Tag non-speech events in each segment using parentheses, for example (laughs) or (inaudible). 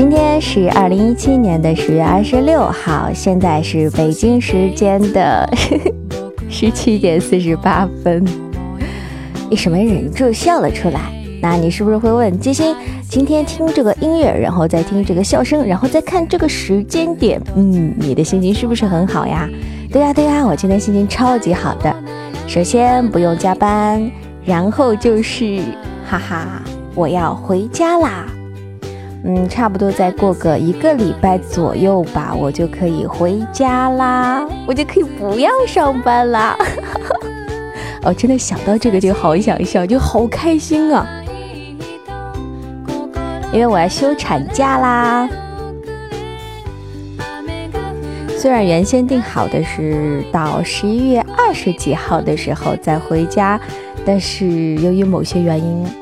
今天是二零一七年的十月二十六号，现在是北京时间的 (laughs) 十七点四十八分。一什么忍住笑了出来？那你是不是会问金星？今天听这个音乐，然后再听这个笑声，然后再看这个时间点，嗯，你的心情是不是很好呀？对呀对呀，我今天心情超级好的。首先不用加班，然后就是哈哈，我要回家啦。嗯，差不多再过个一个礼拜左右吧，我就可以回家啦，我就可以不要上班啦。(laughs) 哦，真的想到这个就好想笑，就好开心啊！因为我要休产假啦。虽然原先定好的是到十一月二十几号的时候再回家，但是由于某些原因。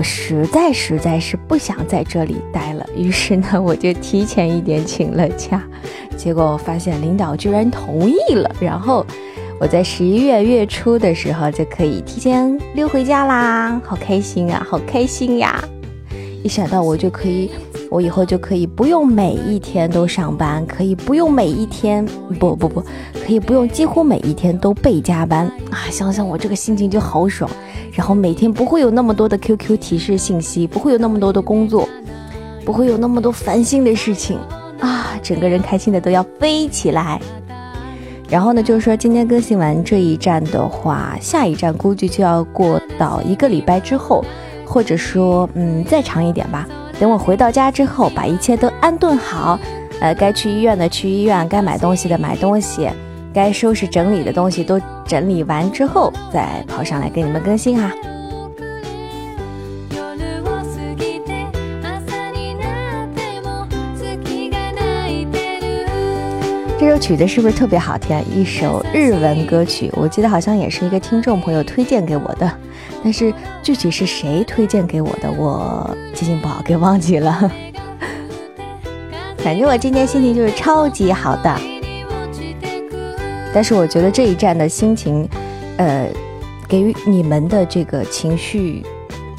我实在实在是不想在这里待了，于是呢，我就提前一点请了假，结果我发现领导居然同意了，然后我在十一月月初的时候就可以提前溜回家啦，好开心啊，好开心呀！一想到我就可以，我以后就可以不用每一天都上班，可以不用每一天，不不不，可以不用几乎每一天都被加班啊！想想我这个心情就好爽。然后每天不会有那么多的 QQ 提示信息，不会有那么多的工作，不会有那么多烦心的事情啊！整个人开心的都要飞起来。然后呢，就是说今天更新完这一站的话，下一站估计就要过到一个礼拜之后，或者说嗯再长一点吧。等我回到家之后，把一切都安顿好，呃，该去医院的去医院，该买东西的买东西。该收拾整理的东西都整理完之后，再跑上来给你们更新哈。这首曲子是不是特别好听？一首日文歌曲，我记得好像也是一个听众朋友推荐给我的，但是具体是谁推荐给我的，我记性不好，给忘记了。反正我今天心情就是超级好的。但是我觉得这一站的心情，呃，给予你们的这个情绪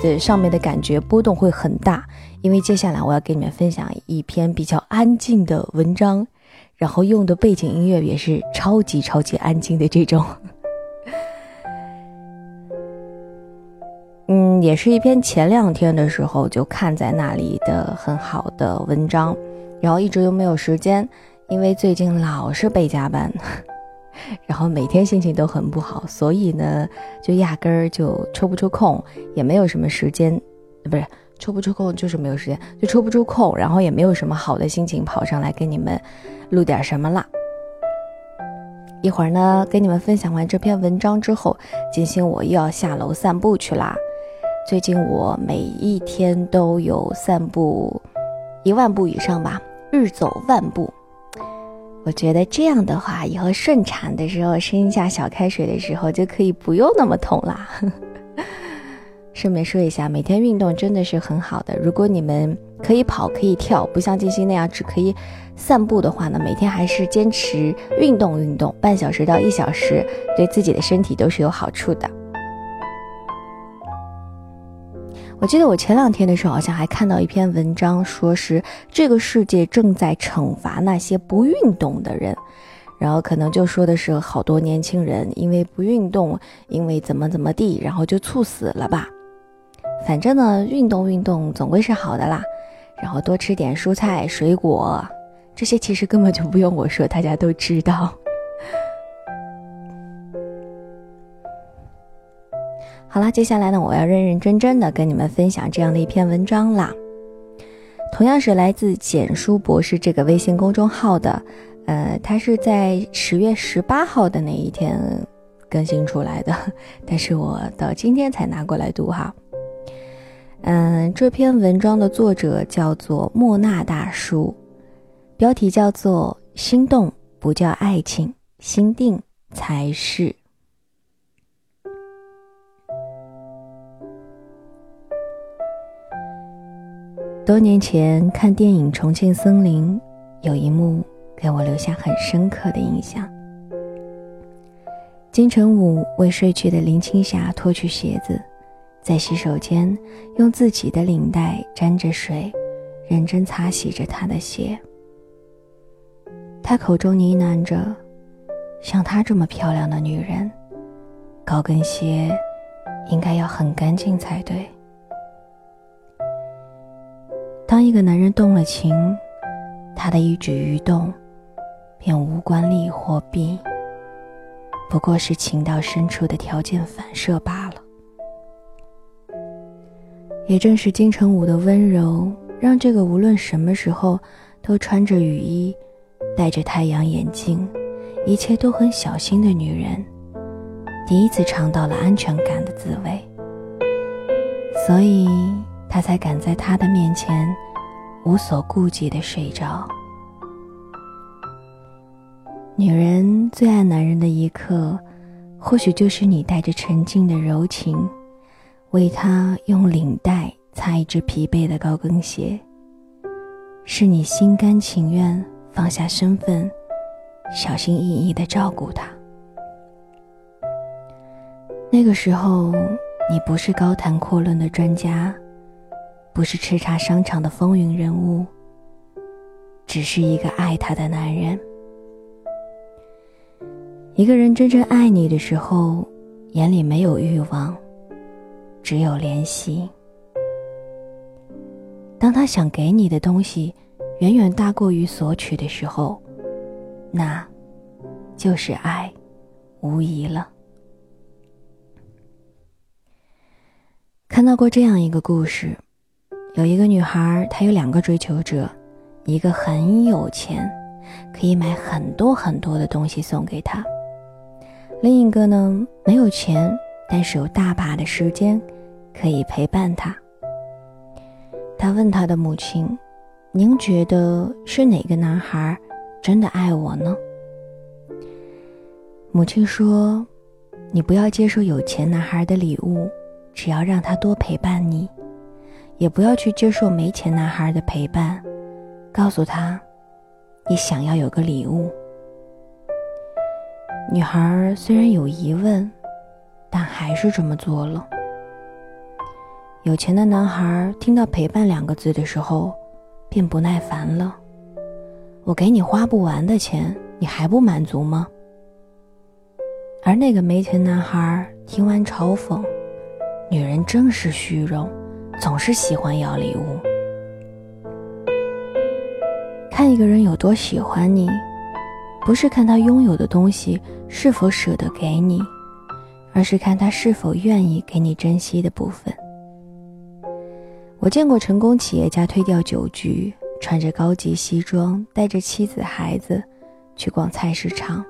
的上面的感觉波动会很大，因为接下来我要给你们分享一篇比较安静的文章，然后用的背景音乐也是超级超级安静的这种。(laughs) 嗯，也是一篇前两天的时候就看在那里的很好的文章，然后一直又没有时间，因为最近老是被加班。然后每天心情都很不好，所以呢，就压根儿就抽不出空，也没有什么时间，不是抽不出空，就是没有时间，就抽不出空，然后也没有什么好的心情跑上来跟你们录点什么啦。一会儿呢，跟你们分享完这篇文章之后，金星我又要下楼散步去啦。最近我每一天都有散步一万步以上吧，日走万步。我觉得这样的话，以后顺产的时候生一下小开水的时候，就可以不用那么痛啦。(laughs) 顺便说一下，每天运动真的是很好的。如果你们可以跑可以跳，不像静心那样只可以散步的话呢，每天还是坚持运动运动，半小时到一小时，对自己的身体都是有好处的。我记得我前两天的时候，好像还看到一篇文章，说是这个世界正在惩罚那些不运动的人，然后可能就说的是好多年轻人因为不运动，因为怎么怎么地，然后就猝死了吧。反正呢，运动运动总归是好的啦，然后多吃点蔬菜水果，这些其实根本就不用我说，大家都知道。好了，接下来呢，我要认认真真的跟你们分享这样的一篇文章啦。同样是来自简书博士这个微信公众号的，呃，他是在十月十八号的那一天更新出来的，(laughs) 但是我到今天才拿过来读哈。嗯，这篇文章的作者叫做莫纳大叔，标题叫做“心动不叫爱情，心定才是”。多年前看电影《重庆森林》，有一幕给我留下很深刻的印象。金城武为睡去的林青霞脱去鞋子，在洗手间用自己的领带沾着水，认真擦洗着她的鞋。他口中呢喃着：“像她这么漂亮的女人，高跟鞋应该要很干净才对。”当一个男人动了情，他的一举一动便无关利或弊，不过是情到深处的条件反射罢了。也正是金城武的温柔，让这个无论什么时候都穿着雨衣。戴着太阳眼镜，一切都很小心的女人，第一次尝到了安全感的滋味，所以他才敢在他的面前无所顾忌的睡着。女人最爱男人的一刻，或许就是你带着沉静的柔情，为他用领带擦一只疲惫的高跟鞋，是你心甘情愿。放下身份，小心翼翼的照顾他。那个时候，你不是高谈阔论的专家，不是叱咤商场的风云人物，只是一个爱他的男人。一个人真正爱你的时候，眼里没有欲望，只有怜惜。当他想给你的东西。远远大过于索取的时候，那，就是爱，无疑了。看到过这样一个故事，有一个女孩，她有两个追求者，一个很有钱，可以买很多很多的东西送给她；另一个呢，没有钱，但是有大把的时间，可以陪伴她。她问她的母亲。您觉得是哪个男孩真的爱我呢？母亲说：“你不要接受有钱男孩的礼物，只要让他多陪伴你；也不要去接受没钱男孩的陪伴，告诉他你想要有个礼物。”女孩虽然有疑问，但还是这么做了。有钱的男孩听到“陪伴”两个字的时候。便不耐烦了。我给你花不完的钱，你还不满足吗？而那个没钱男孩听完嘲讽：“女人真是虚荣，总是喜欢要礼物。看一个人有多喜欢你，不是看他拥有的东西是否舍得给你，而是看他是否愿意给你珍惜的部分。”我见过成功企业家推掉酒局，穿着高级西装，带着妻子孩子去逛菜市场；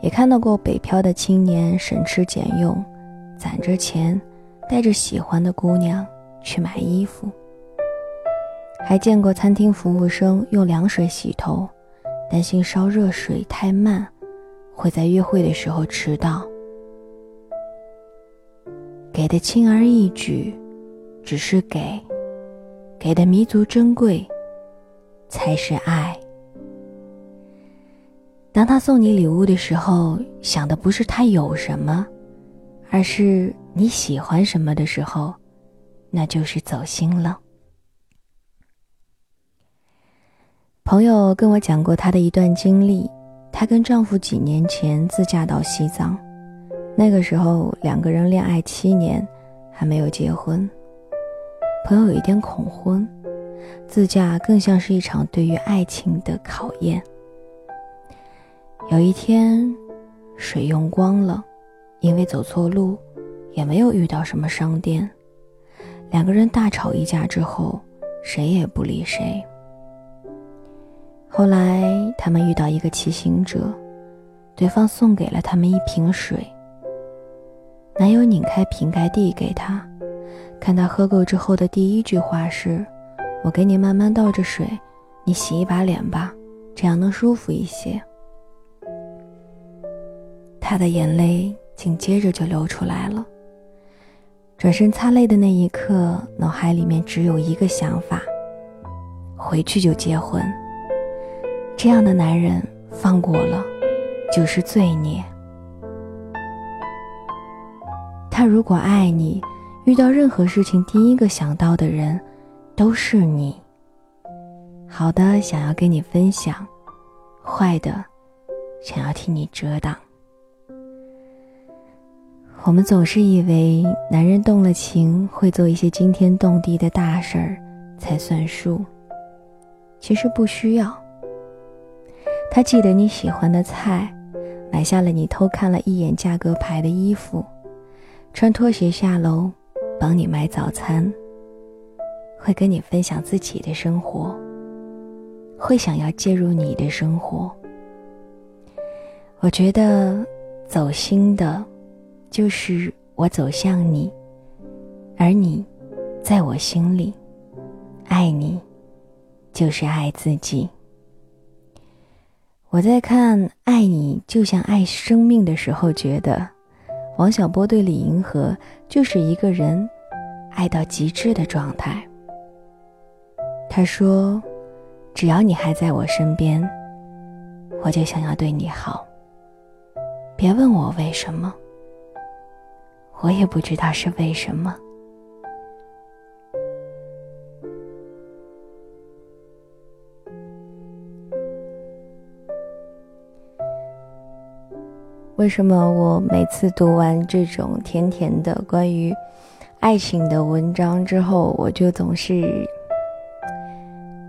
也看到过北漂的青年省吃俭用，攒着钱，带着喜欢的姑娘去买衣服；还见过餐厅服务生用凉水洗头，担心烧热水太慢，会在约会的时候迟到。给的轻而易举。只是给，给的弥足珍贵，才是爱。当他送你礼物的时候，想的不是他有什么，而是你喜欢什么的时候，那就是走心了。朋友跟我讲过她的一段经历，她跟丈夫几年前自驾到西藏，那个时候两个人恋爱七年，还没有结婚。朋友有一点恐婚，自驾更像是一场对于爱情的考验。有一天，水用光了，因为走错路，也没有遇到什么商店。两个人大吵一架之后，谁也不理谁。后来他们遇到一个骑行者，对方送给了他们一瓶水。男友拧开瓶盖递给他。看他喝够之后的第一句话是：“我给你慢慢倒着水，你洗一把脸吧，这样能舒服一些。”他的眼泪紧接着就流出来了。转身擦泪的那一刻，脑海里面只有一个想法：回去就结婚。这样的男人放过了，就是罪孽。他如果爱你。遇到任何事情，第一个想到的人，都是你。好的想要跟你分享，坏的想要替你遮挡。我们总是以为男人动了情会做一些惊天动地的大事儿才算数，其实不需要。他记得你喜欢的菜，买下了你偷看了一眼价格牌的衣服，穿拖鞋下楼帮你买早餐，会跟你分享自己的生活，会想要介入你的生活。我觉得走心的。就是我走向你，而你，在我心里，爱你，就是爱自己。我在看《爱你就像爱生命》的时候，觉得王小波对李银河就是一个人爱到极致的状态。他说：“只要你还在我身边，我就想要对你好。别问我为什么。”我也不知道是为什么。为什么我每次读完这种甜甜的关于爱情的文章之后，我就总是，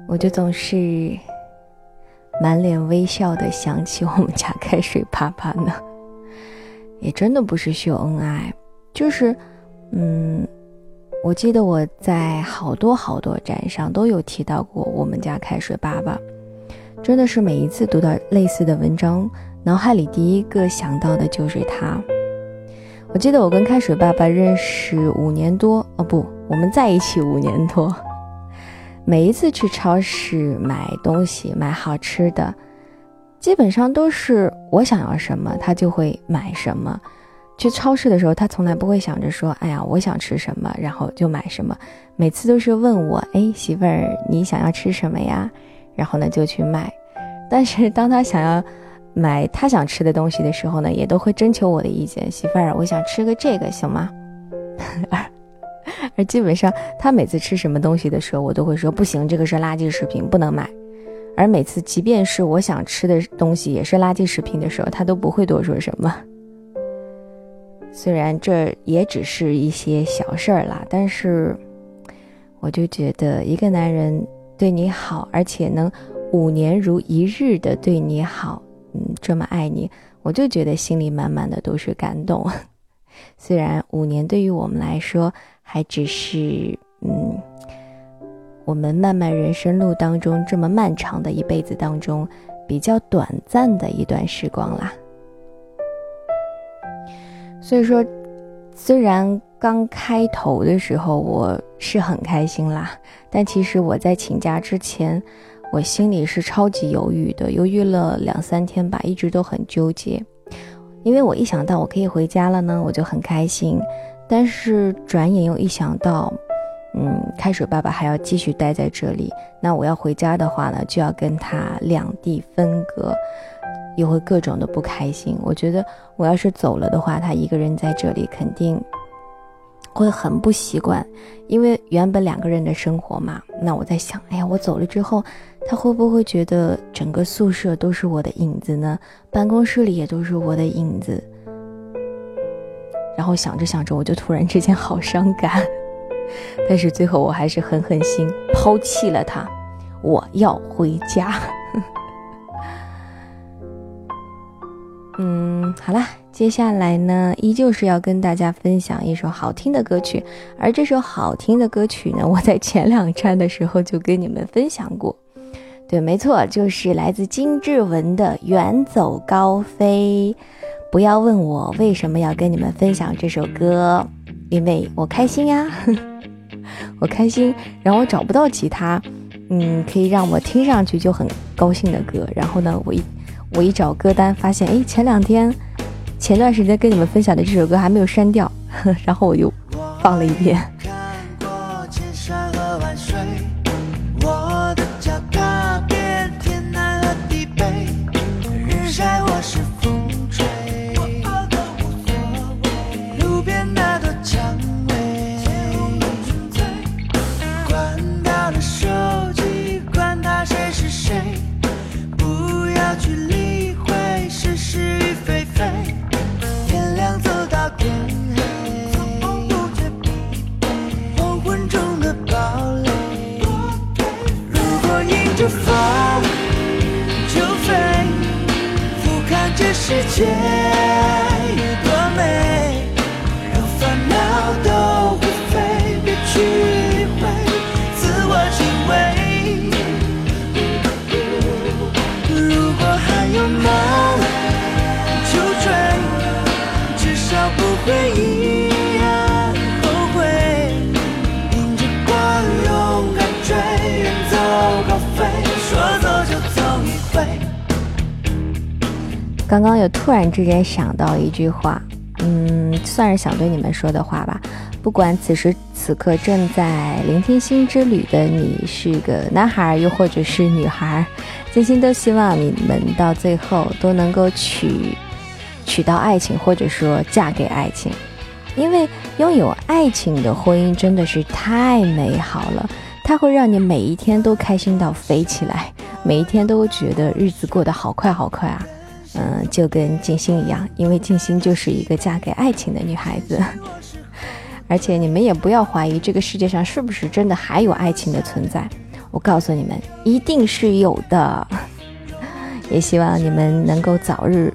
我就总是满脸微笑的想起我们家开水爸爸呢？也真的不是秀恩爱。就是，嗯，我记得我在好多好多站上都有提到过我们家开水爸爸，真的是每一次读到类似的文章，脑海里第一个想到的就是他。我记得我跟开水爸爸认识五年多，哦不，我们在一起五年多，每一次去超市买东西买好吃的，基本上都是我想要什么，他就会买什么。去超市的时候，他从来不会想着说：“哎呀，我想吃什么，然后就买什么。”每次都是问我：“哎，媳妇儿，你想要吃什么呀？”然后呢，就去买。但是当他想要买他想吃的东西的时候呢，也都会征求我的意见：“媳妇儿，我想吃个这个，行吗？” (laughs) 而基本上，他每次吃什么东西的时候，我都会说：“不行，这个是垃圾食品，不能买。”而每次，即便是我想吃的东西也是垃圾食品的时候，他都不会多说什么。虽然这也只是一些小事儿啦，但是我就觉得一个男人对你好，而且能五年如一日的对你好，嗯，这么爱你，我就觉得心里满满的都是感动。(laughs) 虽然五年对于我们来说还只是，嗯，我们漫漫人生路当中这么漫长的一辈子当中比较短暂的一段时光啦。所以说，虽然刚开头的时候我是很开心啦，但其实我在请假之前，我心里是超级犹豫的，犹豫了两三天吧，一直都很纠结。因为我一想到我可以回家了呢，我就很开心。但是转眼又一想到，嗯，开水爸爸还要继续待在这里，那我要回家的话呢，就要跟他两地分隔。又会各种的不开心。我觉得我要是走了的话，他一个人在这里肯定会很不习惯，因为原本两个人的生活嘛。那我在想，哎呀，我走了之后，他会不会觉得整个宿舍都是我的影子呢？办公室里也都是我的影子。然后想着想着，我就突然之间好伤感。但是最后我还是狠狠心抛弃了他，我要回家。嗯，好啦，接下来呢，依旧是要跟大家分享一首好听的歌曲，而这首好听的歌曲呢，(laughs) 我在前两站的时候就跟你们分享过。对，没错，就是来自金志文的《远走高飞》。不要问我为什么要跟你们分享这首歌，因为我开心呀，(laughs) 我开心。然后我找不到其他，嗯，可以让我听上去就很高兴的歌。然后呢，我一。我一找歌单，发现哎，前两天、前段时间跟你们分享的这首歌还没有删掉，(laughs) 然后我又放了一遍。刚刚又突然之间想到一句话，嗯，算是想对你们说的话吧。不管此时此刻正在聆听心之旅的你是个男孩，又或者是女孩，真心都希望你们到最后都能够娶娶到爱情，或者说嫁给爱情。因为拥有爱情的婚姻真的是太美好了，它会让你每一天都开心到飞起来，每一天都觉得日子过得好快好快啊。嗯，就跟静心一样，因为静心就是一个嫁给爱情的女孩子。(laughs) 而且你们也不要怀疑这个世界上是不是真的还有爱情的存在，我告诉你们，一定是有的。(laughs) 也希望你们能够早日，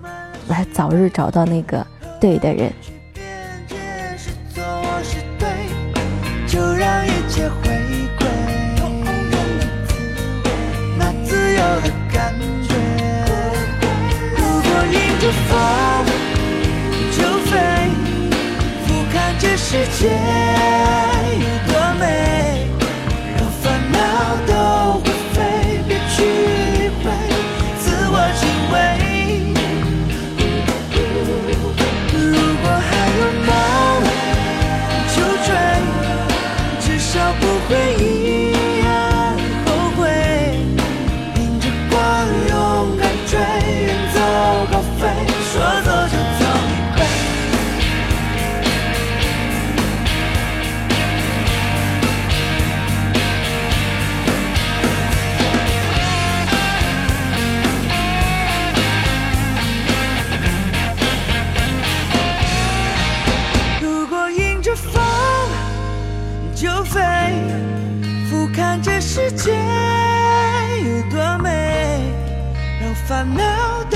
早日找到那个对的人。就让一切回迎着风就飞，俯瞰这世界有多美，让烦恼都会飞，别去理会，自我敬畏。如果还有梦，就追，至少不会让烦